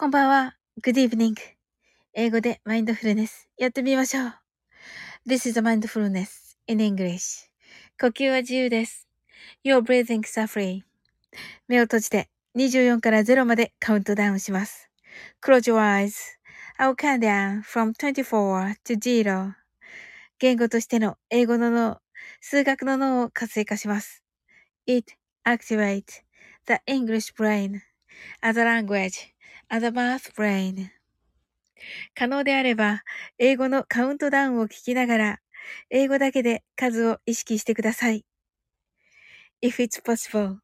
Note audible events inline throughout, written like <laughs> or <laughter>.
こんばんは。Good evening. 英語でマインドフルネスやってみましょう。This is a mindfulness in English. 呼吸は自由です。Your breathing is free. 目を閉じて24から0までカウントダウンします。Close your eyes. I'll count down from 24 to 0. 言語としての英語の脳、数学の脳を活性化します。It activates the English brain as a language as a math brain 可能であれば、英語のカウントダウンを聞きながら、英語だけで数を意識してください。If it's possible,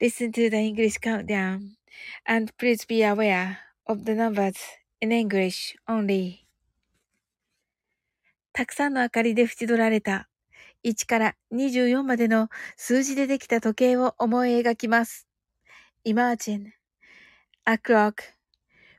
listen to the English countdown and please be aware of the numbers in English only. たくさんの明かりで縁取られた1から24までの数字でできた時計を思い描きます。Imagine a clock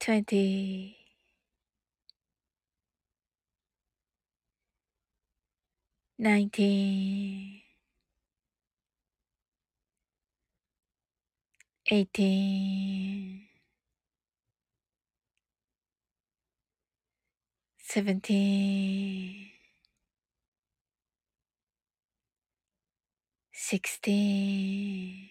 twenty, nineteen, eighteen, seventeen, sixteen,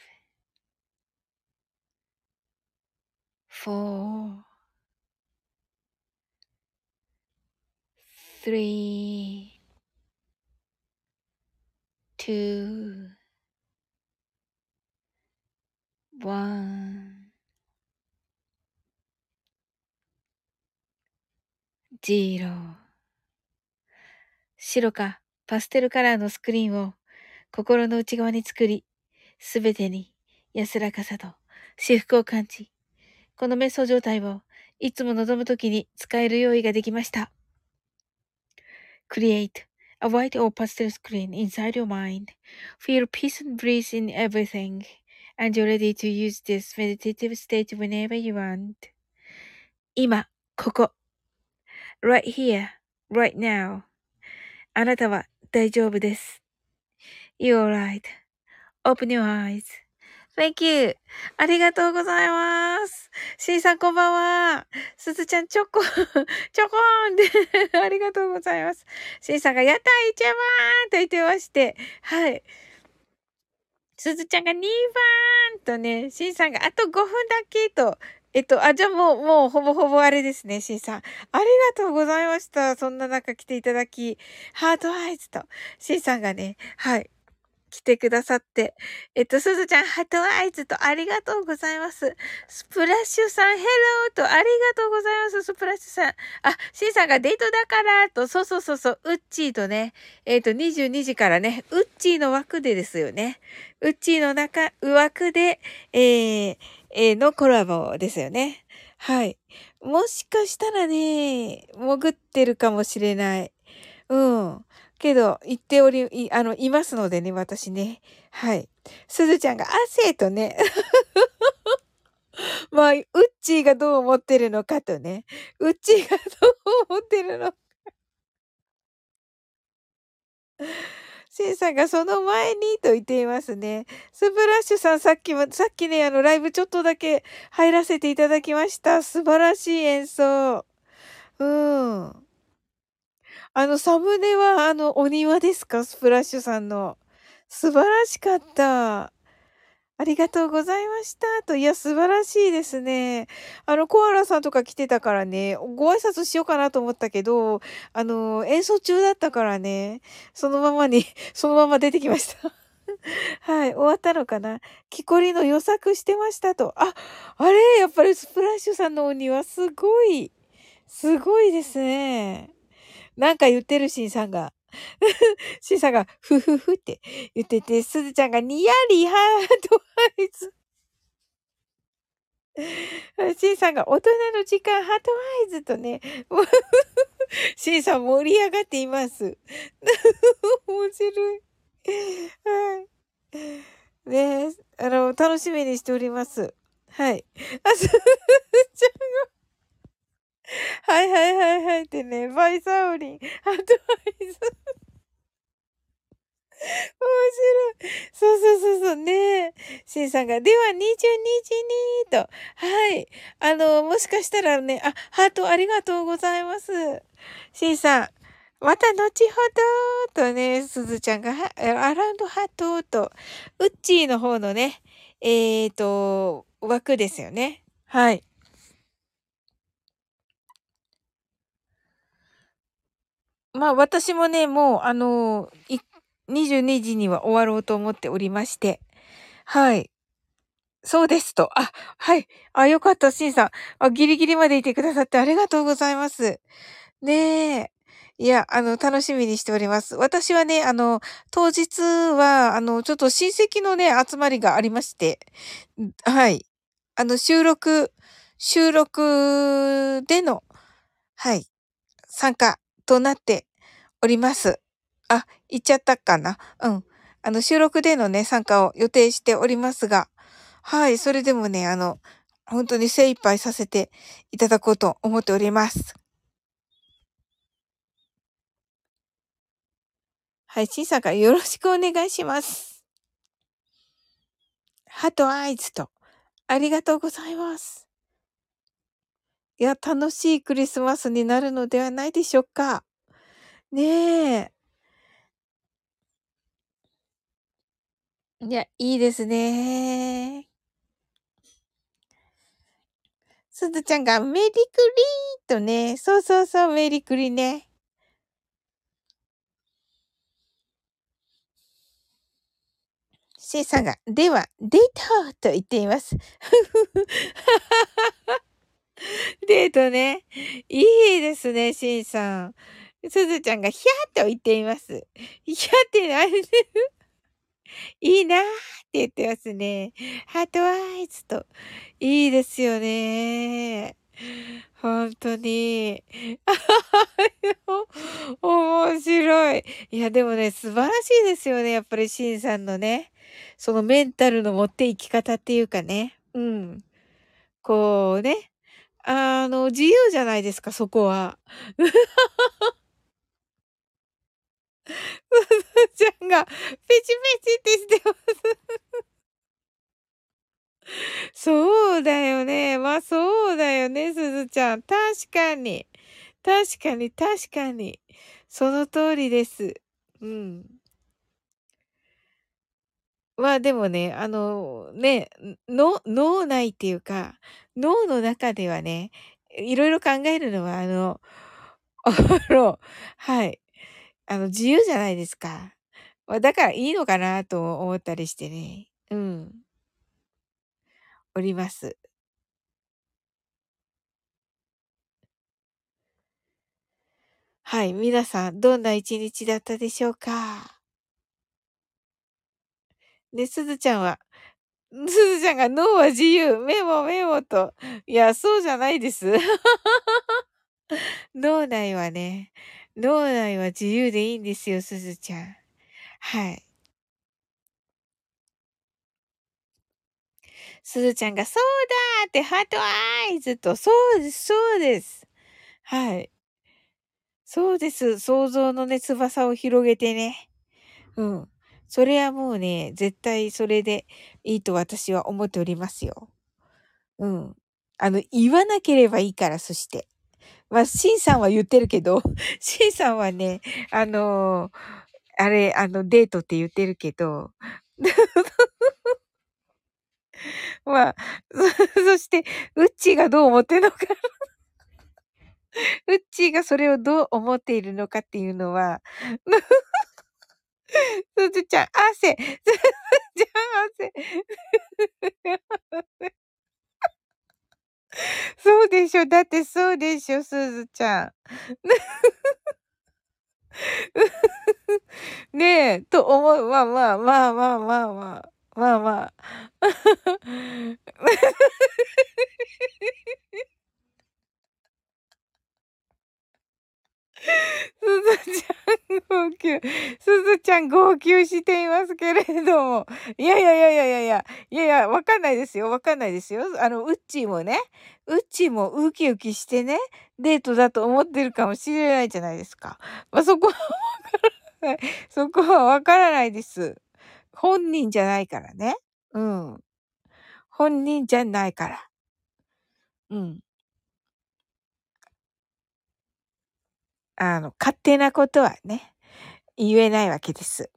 four, three, two, one, zero 白かパステルカラーのスクリーンを心の内側に作り、すべてに安らかさと至福を感じ、この瞑想状態をいつも望むときに使える用意ができました。Create a white or pastel screen inside your mind. Feel peace and breeze in everything. And you're ready to use this meditative state whenever you want. 今、ここ。right here, right now. あなたは大丈夫です。You're alright. Open your eyes. Thank you. ありがとうございます。シーさんこんばんは。すずちゃんチョコ、<laughs> チョコーンで <laughs> ありがとうございます。シーさんがやった一番と言ってまして。はい。すずちゃんが2番とね、シンさんがあと5分だけと。えっと、あ、じゃあもう、もうほぼほぼあれですね、シンさん。ありがとうございました。そんな中来ていただき、ハートアイズと、シンさんがね、はい。来てくださって。えっと、すずちゃん、ハトアイズとありがとうございます。スプラッシュさん、ヘローとありがとうございます。スプラッシュさん。あ、シンさんがデートだからと、そうそうそうそう、ウッチーとね、えっと、22時からね、ウッチーの枠でですよね。ウッチーの中、枠で、えー、えー、のコラボですよね。はい。もしかしたらね、潜ってるかもしれない。うん。けど、言っており、い、あの、いますのでね、私ね。はい。すずちゃんが汗とね。<laughs> まあ、うっちーがどう思ってるのかとね。うっちーがどう思ってるのか。シンさんがその前にと言っていますね。スプラッシュさんさっきも、さっきね、あの、ライブちょっとだけ入らせていただきました。素晴らしい演奏。うん。あの、サムネは、あの、お庭ですか？スプラッシュさんの。素晴らしかった。ありがとうございました。と、いや、素晴らしいですね。あの、コアラさんとか来てたからね、ご挨拶しようかなと思ったけど、あの、演奏中だったからね、そのままに、<laughs> そのまま出てきました。<laughs> はい、終わったのかな？木こりの予作してましたと。あ、あれ？やっぱりスプラッシュさんのお庭すごい、すごいですね。なんか言ってるしんさんが。<laughs> しんさんが、ふふふって言ってて、すずちゃんがにやり heart eyes。<laughs> しんさんが大人の時間 heart eyes とね、<laughs> しんさん盛り上がっています。面白い。はい。ねあの、楽しみにしております。はい。あ、すずちゃんが、<laughs> はいはいはいはいってね、バイサオリン、アドバイス。面白い。そうそうそうそうね。シンさんが、では22時にと。はい。あの、もしかしたらね、あ、ハートありがとうございます。シンさん、また後ほどとね、すずちゃんが、アラウンドハートと、ウッチーの方のね、えっ、ー、と、枠ですよね。はい。まあ私もね、もうあのー、22時には終わろうと思っておりまして。はい。そうですと。あ、はい。あ、よかった、しんさん。あ、ギリギリまでいてくださってありがとうございます。ねえ。いや、あの、楽しみにしております。私はね、あの、当日は、あの、ちょっと親戚のね、集まりがありまして、はい。あの、収録、収録での、はい、参加となっております。あ、言っちゃったかなうん。あの、収録でのね、参加を予定しておりますが、はい、それでもね、あの、本当に精一杯させていただこうと思っております。はい、小さからよろしくお願いします。ハトアイズと、ありがとうございます。いや、楽しいクリスマスになるのではないでしょうか。ねえ。いや、いいですね。すずちゃんがメリクリーとね、そうそうそう、メリクリね。シーさんが、では、デートと言っています。<laughs> デートね。いいですね、シンさん。すずちゃんがヒャーと言っています。ヒャーって何いいなーって言ってますね。ハートアイズと。いいですよね。本当に。<laughs> 面白い。いや、でもね、素晴らしいですよね。やっぱりシンさんのね。そのメンタルの持っていき方っていうかね。うん。こうね。あの、自由じゃないですか、そこは。すずちゃんが、ペチペチってしてます。そうだよね。まあそうだよね、すずちゃん。確かに。確かに、確かに。その通りです。うん。まあでもね、あの、ね、の脳内っていうか、脳の中ではね、いろいろ考えるのは、あの、<laughs> あの、はい。あの、自由じゃないですか。だからいいのかなと思ったりしてね。うん。おります。はい。皆さん、どんな一日だったでしょうか？で、すずちゃんは、すずちゃんが脳は自由、メモメモと。いや、そうじゃないです。<laughs> 脳内はね、脳内は自由でいいんですよ、すずちゃん。はい。すずちゃんが、そうだってハートアイズと、そうです、そうです。はい。そうです。想像のね、翼を広げてね。うん。それはもうね、絶対それでいいと私は思っておりますよ。うん。あの、言わなければいいから、そして。まあ、シンさんは言ってるけど、<laughs> シンさんはね、あのー、あれ、あの、デートって言ってるけど、<laughs> まあ、<laughs> そして、ウッチーがどう思ってんのかウッチーがそれをどう思っているのかっていうのは、すずちゃん、汗、すずちゃん、汗。そうでしょ。だってそうでしょ、すずちゃん。ねえ、と思う。まあまあまあまあまあまあ。まあまあ。すずちゃん号泣。すずちゃん号泣していますけれども。いやいやいやいやいやいや、いやいや、わかんないですよ。わかんないですよ。あの、うっちーもね、うっちーもウキウキしてね、デートだと思ってるかもしれないじゃないですか。まあ、そこはわからない。そこはわからないです。本人じゃないからね。うん。本人じゃないから。うん。あの、勝手なことはね、言えないわけです。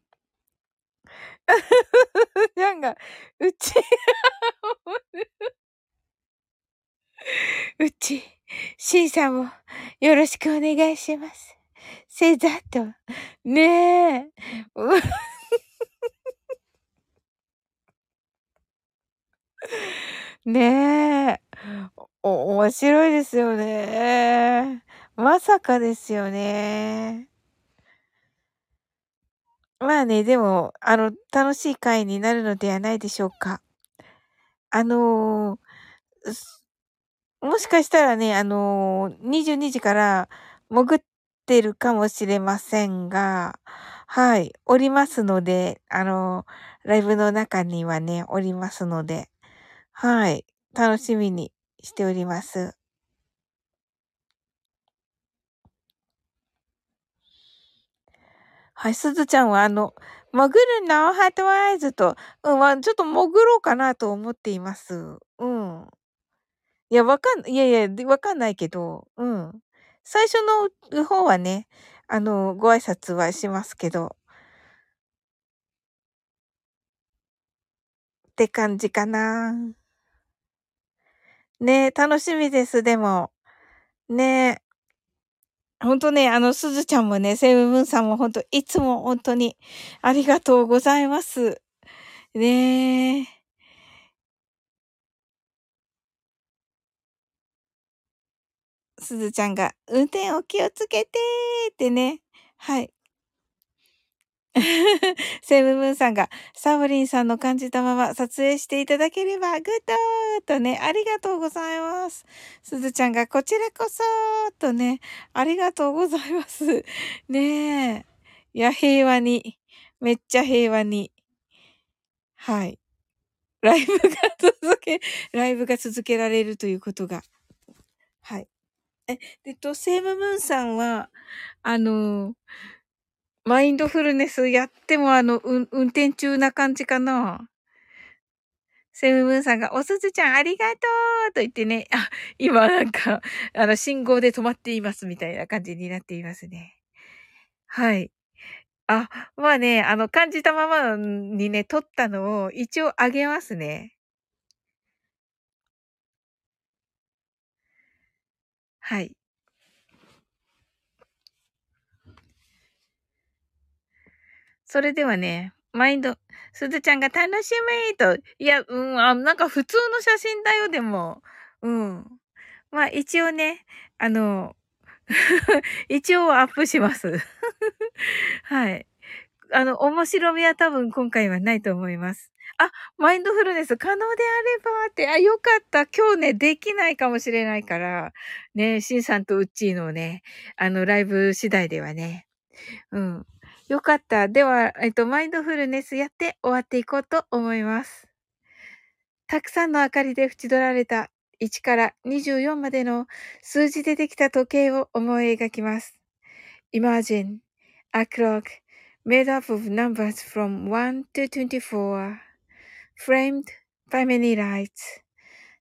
<laughs> なんか、うち <laughs> うち、しんさんもよろしくお願いします。せざと。ねえ。<laughs> ねえ。お、面白いですよね。まさかですよね。まあね、でも、あの、楽しい会になるのではないでしょうか。あのもしかしたらね、あの22時から潜ってるかもしれませんが、はい、おりますので、あのライブの中にはね、おりますので、はい、楽しみにしております。はい、すずちゃんはあの、潜るのハートワイズと、うん、まあ、ちょっと潜ろうかなと思っています。うん。いや、わかんいやいや、わかんないけど、うん。最初の方はね、あの、ご挨拶はしますけど。って感じかな。ね、楽しみです、でも。ね。ほんとね、あの、すずちゃんもね、セブブンさんもほんと、いつもほんとにありがとうございます。ねえ。すずちゃんが、運転お気をつけてーってね。はい。セムムーンさんが、サブリンさんの感じたまま撮影していただければ、グッドーとね、ありがとうございます。すずちゃんが、こちらこそーとね、ありがとうございます。ねえ。いや、平和に。めっちゃ平和に。はい。ライブが続け、ライブが続けられるということが。はい。え、えっと、セームムーンさんは、あのマインドフルネスやっても、あの、うん、運転中な感じかな？セムムーンさんが、おすずちゃんありがとうと言ってね、あ、今なんか、あの、信号で止まっていますみたいな感じになっていますね。はい。あ、まあね、あの、感じたままにね、撮ったのを一応あげますね。はい。それではね、マインド、すずちゃんが楽しみと、いや、うん、あ、なんか普通の写真だよ、でも。うん。まあ、一応ね、あの、<laughs> 一応アップします。<laughs> はい。あの、面白みは多分今回はないと思います。あ、マインドフルネス可能であればって、あ、よかった。今日ね、できないかもしれないから、ね、シンさんとウッチーのね、あの、ライブ次第ではね。うん。よかった。では、えっと、マインドフルネスやって終わっていこうと思います。たくさんの明かりで縁取られた1から24までの数字でできた時計を思い描きます。Imagine a clock made up of numbers from 1 to 24 framed by many lights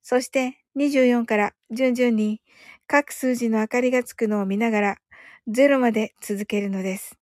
そして24から順々に各数字の明かりがつくのを見ながら0まで続けるのです。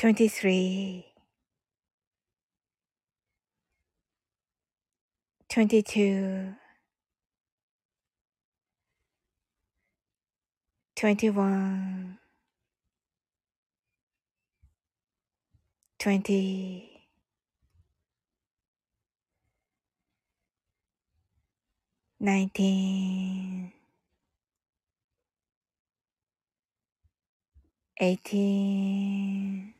23 22 21 20 19 18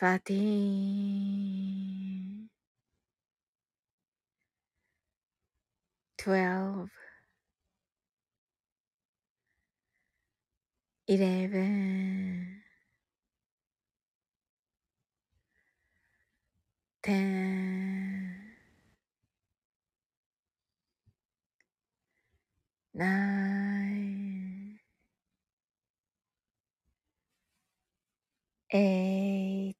13 12 11 10 9 8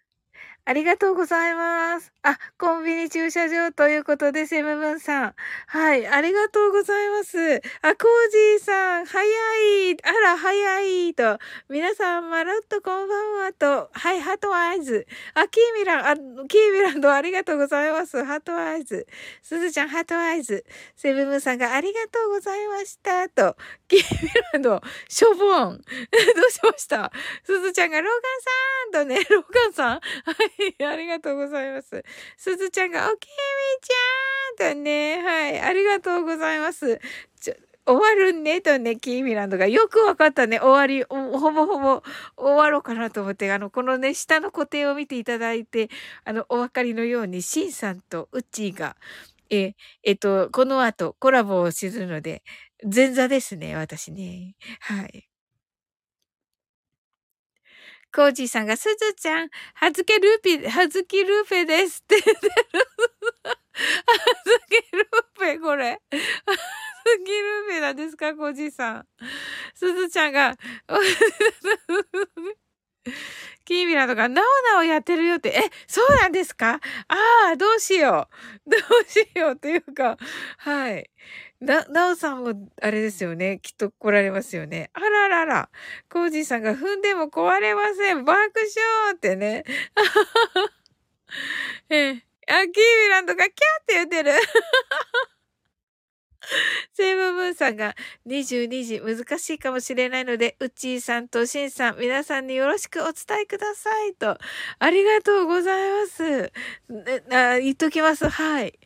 ありがとうございます。あ、コンビニ駐車場ということで、セムブンさん。はい、ありがとうございます。あ、コージーさん、早い。あら、早い。と。皆さん、まるっとこんばんは。と。はい、ハトアイズ。あ、キーミラン、あ、キーミランドありがとうございます。ハトアイズ。すずちゃん、ハトアイズ。セブブンさんがありがとうございました。と。キーミランド、しょぼん。<laughs> どうしました？すずちゃんが、ローガンさんとね、ローガンさん。はい。<laughs> ありがとうございます。すずちゃんが、おきみちゃんとね、はい、ありがとうございます。ちょ終わるねとね、キーミランドがよくわかったね。終わり、ほぼほぼ終わろうかなと思って、あの、このね、下の固定を見ていただいて、あの、お分かりのように、シンさんとウッチーが、え、えっと、この後コラボをするので、前座ですね、私ね。はい。コージーさんが、すずちゃん、はずけルーピ、はずきルーペですって言ってる。はずきルーペ、これ。はずきルーペなんですか、コージーさん。すずちゃんが、キーミラとか、なおなおやってるよって、え、そうなんですか？ああ、どうしよう。どうしようというか、はい。な、なおさんも、あれですよね。きっと来られますよね。あららら。コージーさんが踏んでも壊れません。爆笑ってね。<laughs> ええ。あ、キーミランドがキャーって言ってる。<laughs> セイムムーンさんが22時難しいかもしれないので、うっちーさんとしんさん、皆さんによろしくお伝えくださいと。ありがとうございます。あ言っときます。はい。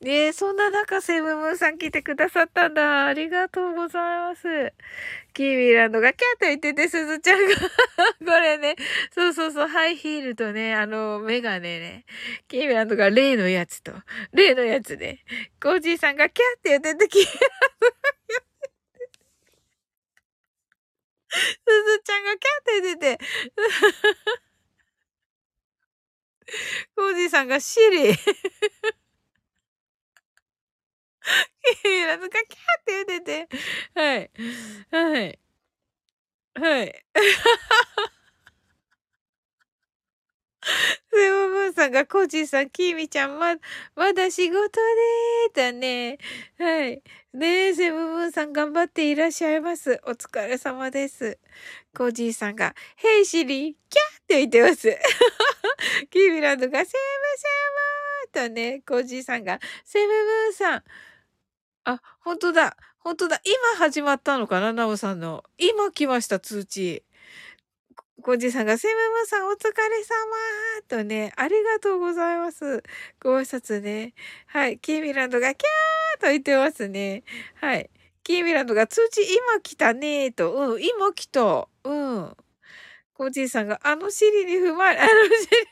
ねえ、そんな中、セブムーンさん来てくださったんだ。ありがとうございます。キーミランドがキャーと言ってて、すずちゃんが <laughs> これね、そうそうそう、ハイヒールとね、あの、メガネね。キーミランドが例のやつと、例のやつね。コージーさんがキャーって言ってて、キーミランドがキャー。すずちゃんがキャーって言ってて。<laughs> コージーさんがシリ。いや、なんかキャーって言ってて。はい。はい。はい。<laughs> セブブンさんが、コージーさん、キーミちゃん、ま、まだ仕事でーだね。はい。ねえ、セブブンさん頑張っていらっしゃいます。お疲れ様です。コージーさんが、ヘイシリー、キャーって言ってます。<laughs> キーミランドが、セブセブとね、コージーさんが、セブブンさん、あ、ほんとだ。ほんとだ。今始まったのかななおさんの。今来ました、通知。コジさんが、セムムさんお疲れ様とね、ありがとうございます。ご挨拶ね。はい。キーミランドがキャーと言ってますね。はい。キーミランドが通知今来たねと。うん、今来た。うん。コージーさんが、あの尻に踏まれ、<laughs> あの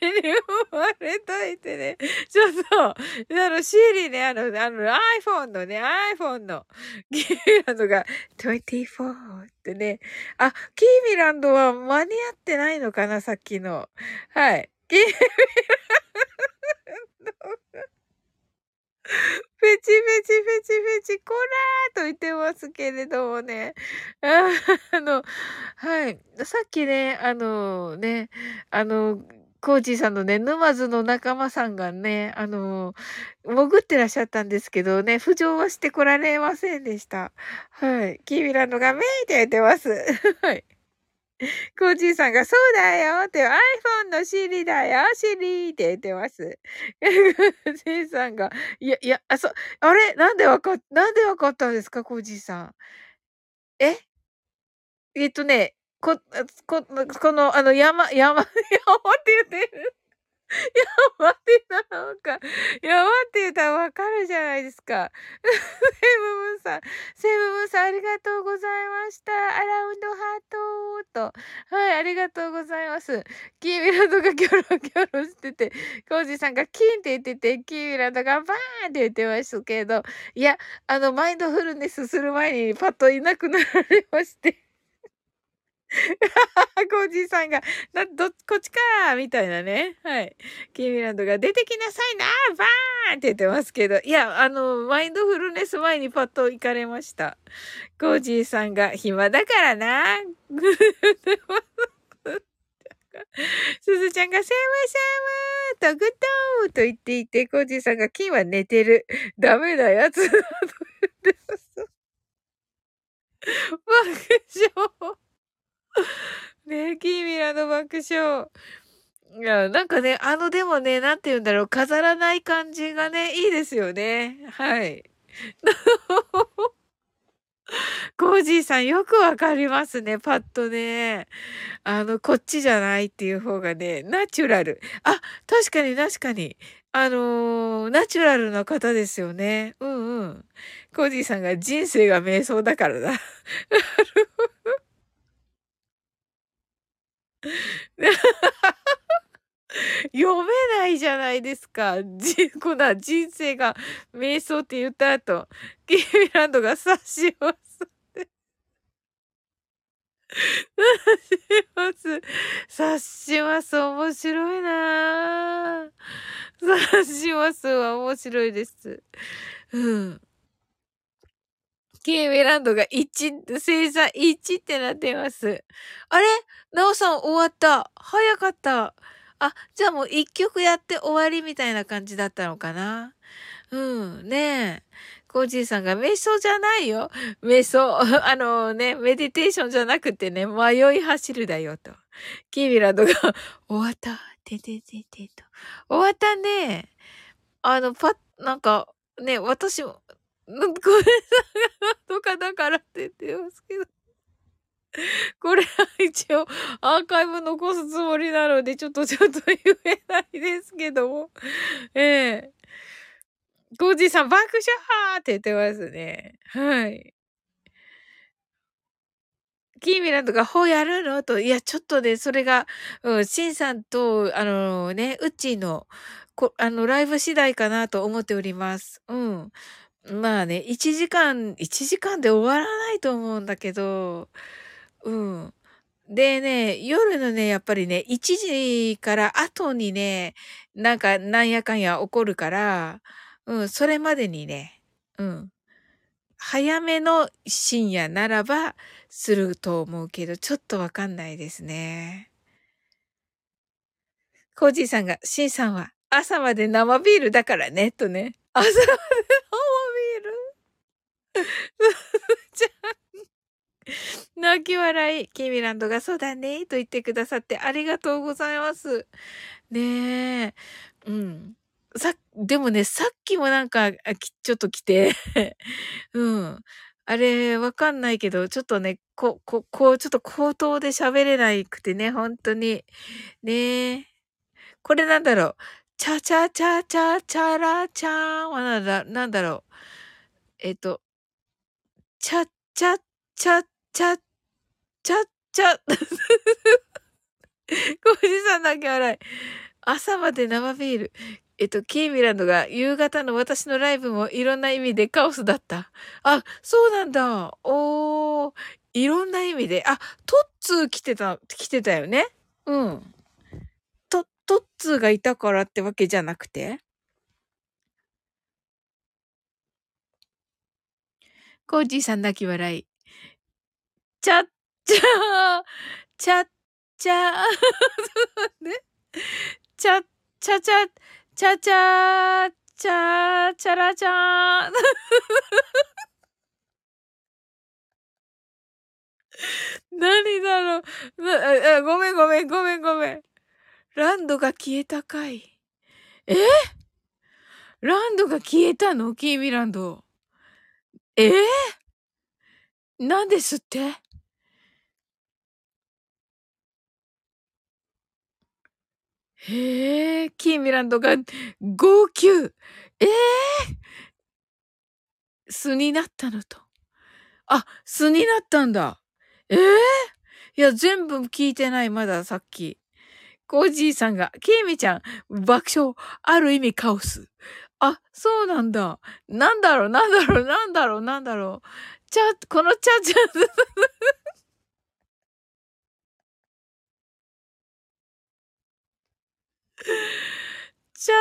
尻に踏まれといてね。ちょっと、あの尻ね、あの、あの iPhone のね、iPhone のキーミランドが24ってね。あ、キーミランドは間に合ってないのかな、さっきの。はい。キーミランドが。ペチペチペチペチ、こらーと言ってますけれどもね。あ <laughs> の、はい。さっきね、あのね、あの、コーチーさんのね、沼津の仲間さんがね、あの、潜ってらっしゃったんですけどね、浮上はしてこられませんでした。はい。キーミランドがメイって言ってます。<laughs> はい。<laughs> コージーさんが、そうだよって、iPhone の Siri だよ !Siri って言ってます。<laughs> コーチーさんが、いや、いや、あ、そ、あれ？なんでわか、なんでわかったんですか？コージーさん。え？えっとね、こ、こ、<laughs> この、あの、山、山、山って言ってる。山ってたらなんか、山ってたわかるじゃないですか。<laughs> セブムーンさん、セブムーンさんありがとうございました。アラウンドハートと。はい、ありがとうございます。キーミランドがキョロキョロしてて、コージさんがキンって言ってて、キーミランドがバーンって言ってましたけど、いや、あの、マインドフルネスする前にパッといなくなられまして。コージーさんが、な、ど、こっちかみたいなね。はい。キーミランドが出てきなさいなバーンって言ってますけど。いや、あの、マインドフルネス前にパッと行かれました。コージーさんが、暇だからな。<laughs> すずちゃんが、セムセムとグッドと言っていて、コージーさんが、金は寝てる。<laughs> ダメなやつだと言ってます。爆笑。<laughs> ねキーミラの爆笑。いや、なんかね、あの、でもね、なんて言うんだろう、飾らない感じがね、いいですよね。はい。<laughs> コージーさんよくわかりますね、パッとね。あの、こっちじゃないっていう方がね、ナチュラル。あ、確かに確かに。あのー、ナチュラルな方ですよね。うんうん。コージーさんが人生が瞑想だからだ。<laughs> <laughs> 読めないじゃないですか。じ、<laughs> こんな人生が瞑想って言った後、キーミランドが察します。<laughs> します。察します。面白いな察しますは面白いです。うん。ケーメランドが1、生産1ってなってます。あれ？なおさん終わった。早かった。あ、じゃあもう1曲やって終わりみたいな感じだったのかなうん、ねえ。コージーさんが瞑想じゃないよ。瞑想。<laughs> あのね、メディテーションじゃなくてね、迷い走るだよと。キービランドが <laughs> 終わった。ててててと。終わったね。あの、パッ、なんか、ね、私も、ごめんなさい。<laughs> とかだからって言ってますけど。これは一応アーカイブ残すつもりなので、ちょっとちょっと言えないですけども。ええー。コージーさん、爆笑って言ってますね。はい。キーミランドが、ほうやるの？と、いや、ちょっとね、それが、うん、シンさんと、あのね、うちの、こ、あの、ライブ次第かなと思っております。うん。まあね、1時間、1時間で終わらないと思うんだけど、うん。でね、夜のね、やっぱりね、1時から後にね、なんか、なんやかんや起こるから、うん、それまでにね、うん。早めの深夜ならばすると思うけど、ちょっとわかんないですね。コージーさんが、シンさんは朝まで生ビールだからね、とね。朝まで <laughs> 泣き笑い。キミランドがそうだね、と言ってくださってありがとうございます。ねえ。うん。さ、でもね、さっきもなんか、ちょっと来て <laughs> うん。あれ、わかんないけど、ちょっとね、こ、こ、こう、ちょっと口頭で喋れないくてね、本当に。ねえ。これなんだろう。チャチャチャチャチャラチャーはなんだ、なんだろう。えっと、チャチャチャチャチャチャ。コージさんだけ笑い。朝まで生ビール。えっと、キーミランドが夕方の私のライブもいろんな意味でカオスだった。あ、そうなんだ。おー、いろんな意味で。あ、トッツー来てた、来てたよね。うん。トッツーがいたからってわけじゃなくてコージーさん泣き笑い。ちゃっちゃー、ちゃっちゃー、<laughs> ね、ちゃ、ちゃちゃ、ちゃちゃー、ちゃー、ちゃらちゃー。何だろうごめんごめんごめんごめん。ランドが消えたかい。え？ランドが消えたの？キーミランド。えー、なんですって？へえ、キーミランドが号泣。ええー、素になったのと。あ、素になったんだ。ええー、いや、全部聞いてない、まださっき。コージーさんが、ケイミちゃん、爆笑、ある意味カオス。あ、そうなんだ。なんだろう、なんだろう、なんだろう、なんだろう。ちゃ、このちゃちゃ、ちゃ、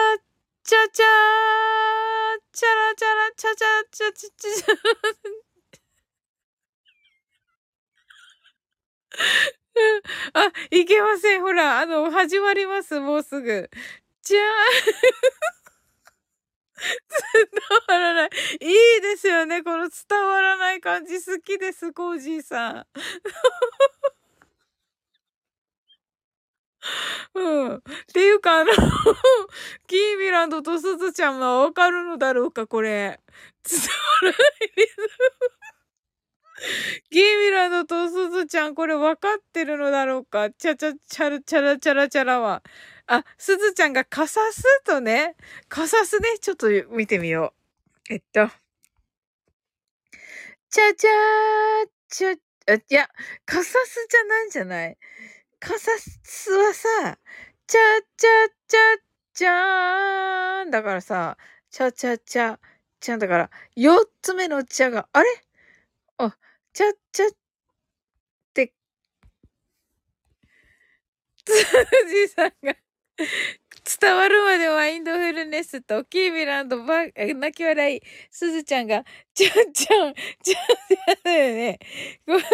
ちゃちゃー、チャラチャラ、チャチャ、チャチャチャ。あ、いけません。ほら、あの、始まります。もうすぐ。じゃあ。<laughs> 伝わらない。いいですよね。この伝わらない感じ好きです、コージーさん。<laughs> うん。っていうか、あの <laughs> キーミランドとすずちゃんはわかるのだろうか、これ。伝わらないです。<laughs> キーミランドとスズちゃん、これ分かってるのだろうか？チャチャチャラチャラチャラチャラは。あ、すずちゃんがカサスとね、カサスね、ちょっと見てみよう。えっと。チャチャー、チャ、あ、いや、カサスじゃないんじゃないカサスはさ、チャチャチャチャーンだからさ、チャチャチャ、チャンだから、四つ目のチャが、あれ？あ、ちゃっちゃって、つじさんが伝わるまでマインドフルネスと、キーミランドば、泣き笑い、すずちゃんが、ちゃんちゃん、ちゃんだよね。ごじ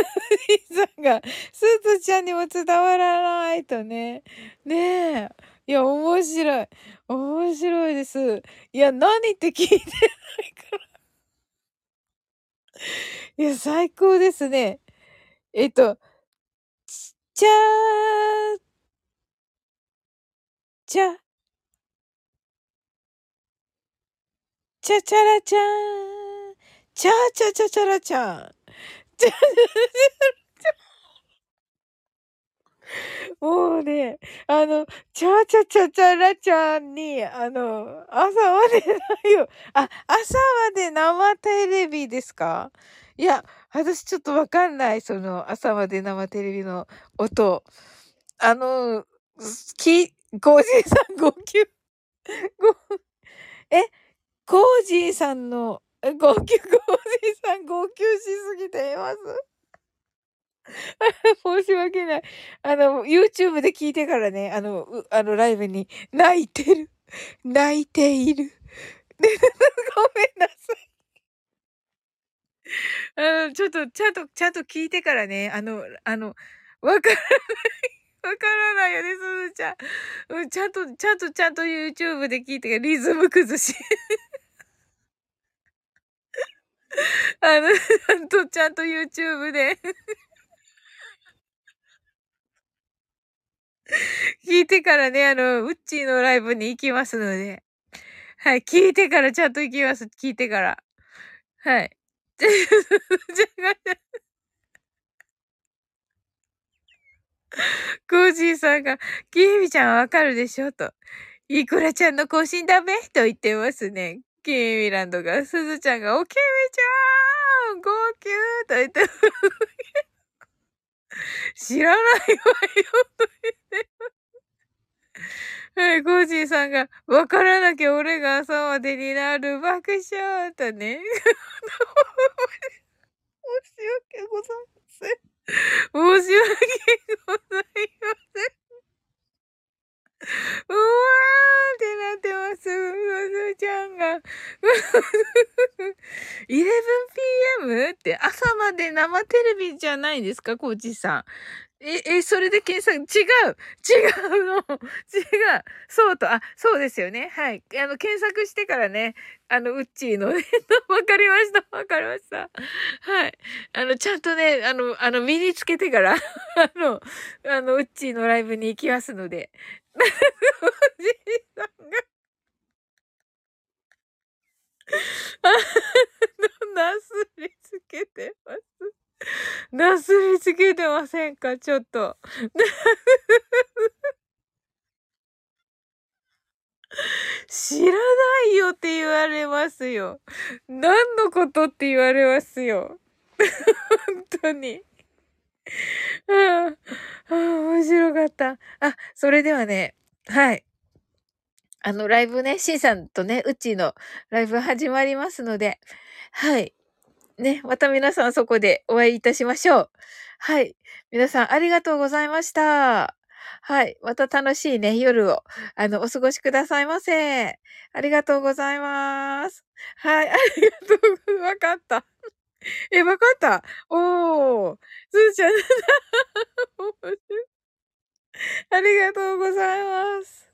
さんが、すずちゃんにも伝わらないとね。ねえ。いや、面白い。面白いです。いや、何って聞いてないから。いや、最高ですね。えっと、ちちゃー、ちゃ、ちゃちゃらちゃーん、ちゃちゃちゃちゃらちゃん。ちゃちゃちゃちゃらちゃん。<laughs> もうね、あの、ちゃちゃちゃちゃらちゃんに、あの、朝までないよ。<laughs> あ、朝まで生テレビですか？いや、私ちょっとわかんない。その、朝まで生テレビの音。あの、き、コージーさん号泣。<laughs> え、コージーさんの、号泣、コージーさん号泣しすぎています。<laughs> 申し訳ない。あの、YouTube で聞いてからね、あの、あの、ライブに、泣いてる。泣いている。<laughs> ごめんなさい。あの、ちょっと、ちゃんと、ちゃんと聞いてからね、あの、あの、わからない。わからないよね、すずちゃん。うん、ちゃんと、ちゃんと、ちゃんと YouTube で聞いてリズム崩し。<laughs> あの、ちゃんと、ちゃんと YouTube で <laughs> 聞いてからね、あの、ウッチーのライブに行きますので。はい、聞いてからちゃんと行きます。聞いてから。はい。じゃ <laughs> が、コージーさんが、キーミちゃんわかるでしょ？と。イコラちゃんの更新ダメ？と言ってますね。キーミランドが、スズちゃんが、おキーミちゃん号泣と言って、<laughs> 知らないわよと言って。はい、コージーさんが、わからなきゃ俺が朝までになる爆笑とね。申し訳ございません。申し訳ございません。うわーってなってます。すずちゃんが。<laughs> 11pm? って朝まで生テレビじゃないですかコーチさん。え、え、それで検索、違う違うの <laughs> 違うそうと、あ、そうですよね。はい。あの、検索してからね、あの、ウッチーの、ね、<laughs> わかりました。わかりました。はい。あの、ちゃんとね、あの、あの、身につけてから、<laughs> あの、あの、ウッチーのライブに行きますので。おじいさんがあなすりつけてます。<laughs> なすりつけてませんか？ちょっと。<laughs> 知らないよって言われますよ。何のことって言われますよ。本当に。ああ、面白かった。あ、それではね、はい。あの、ライブね、シンさんとね、うちのライブ始まりますので、はい。ね、また皆さんそこでお会いいたしましょう。はい。皆さんありがとうございました。はい。また楽しいね、夜を、あの、お過ごしくださいませ。ありがとうございます。はい。<laughs> ありがとう。わかった。え、わかった？おー。すーちゃん。<laughs> <laughs> ありがとうございます。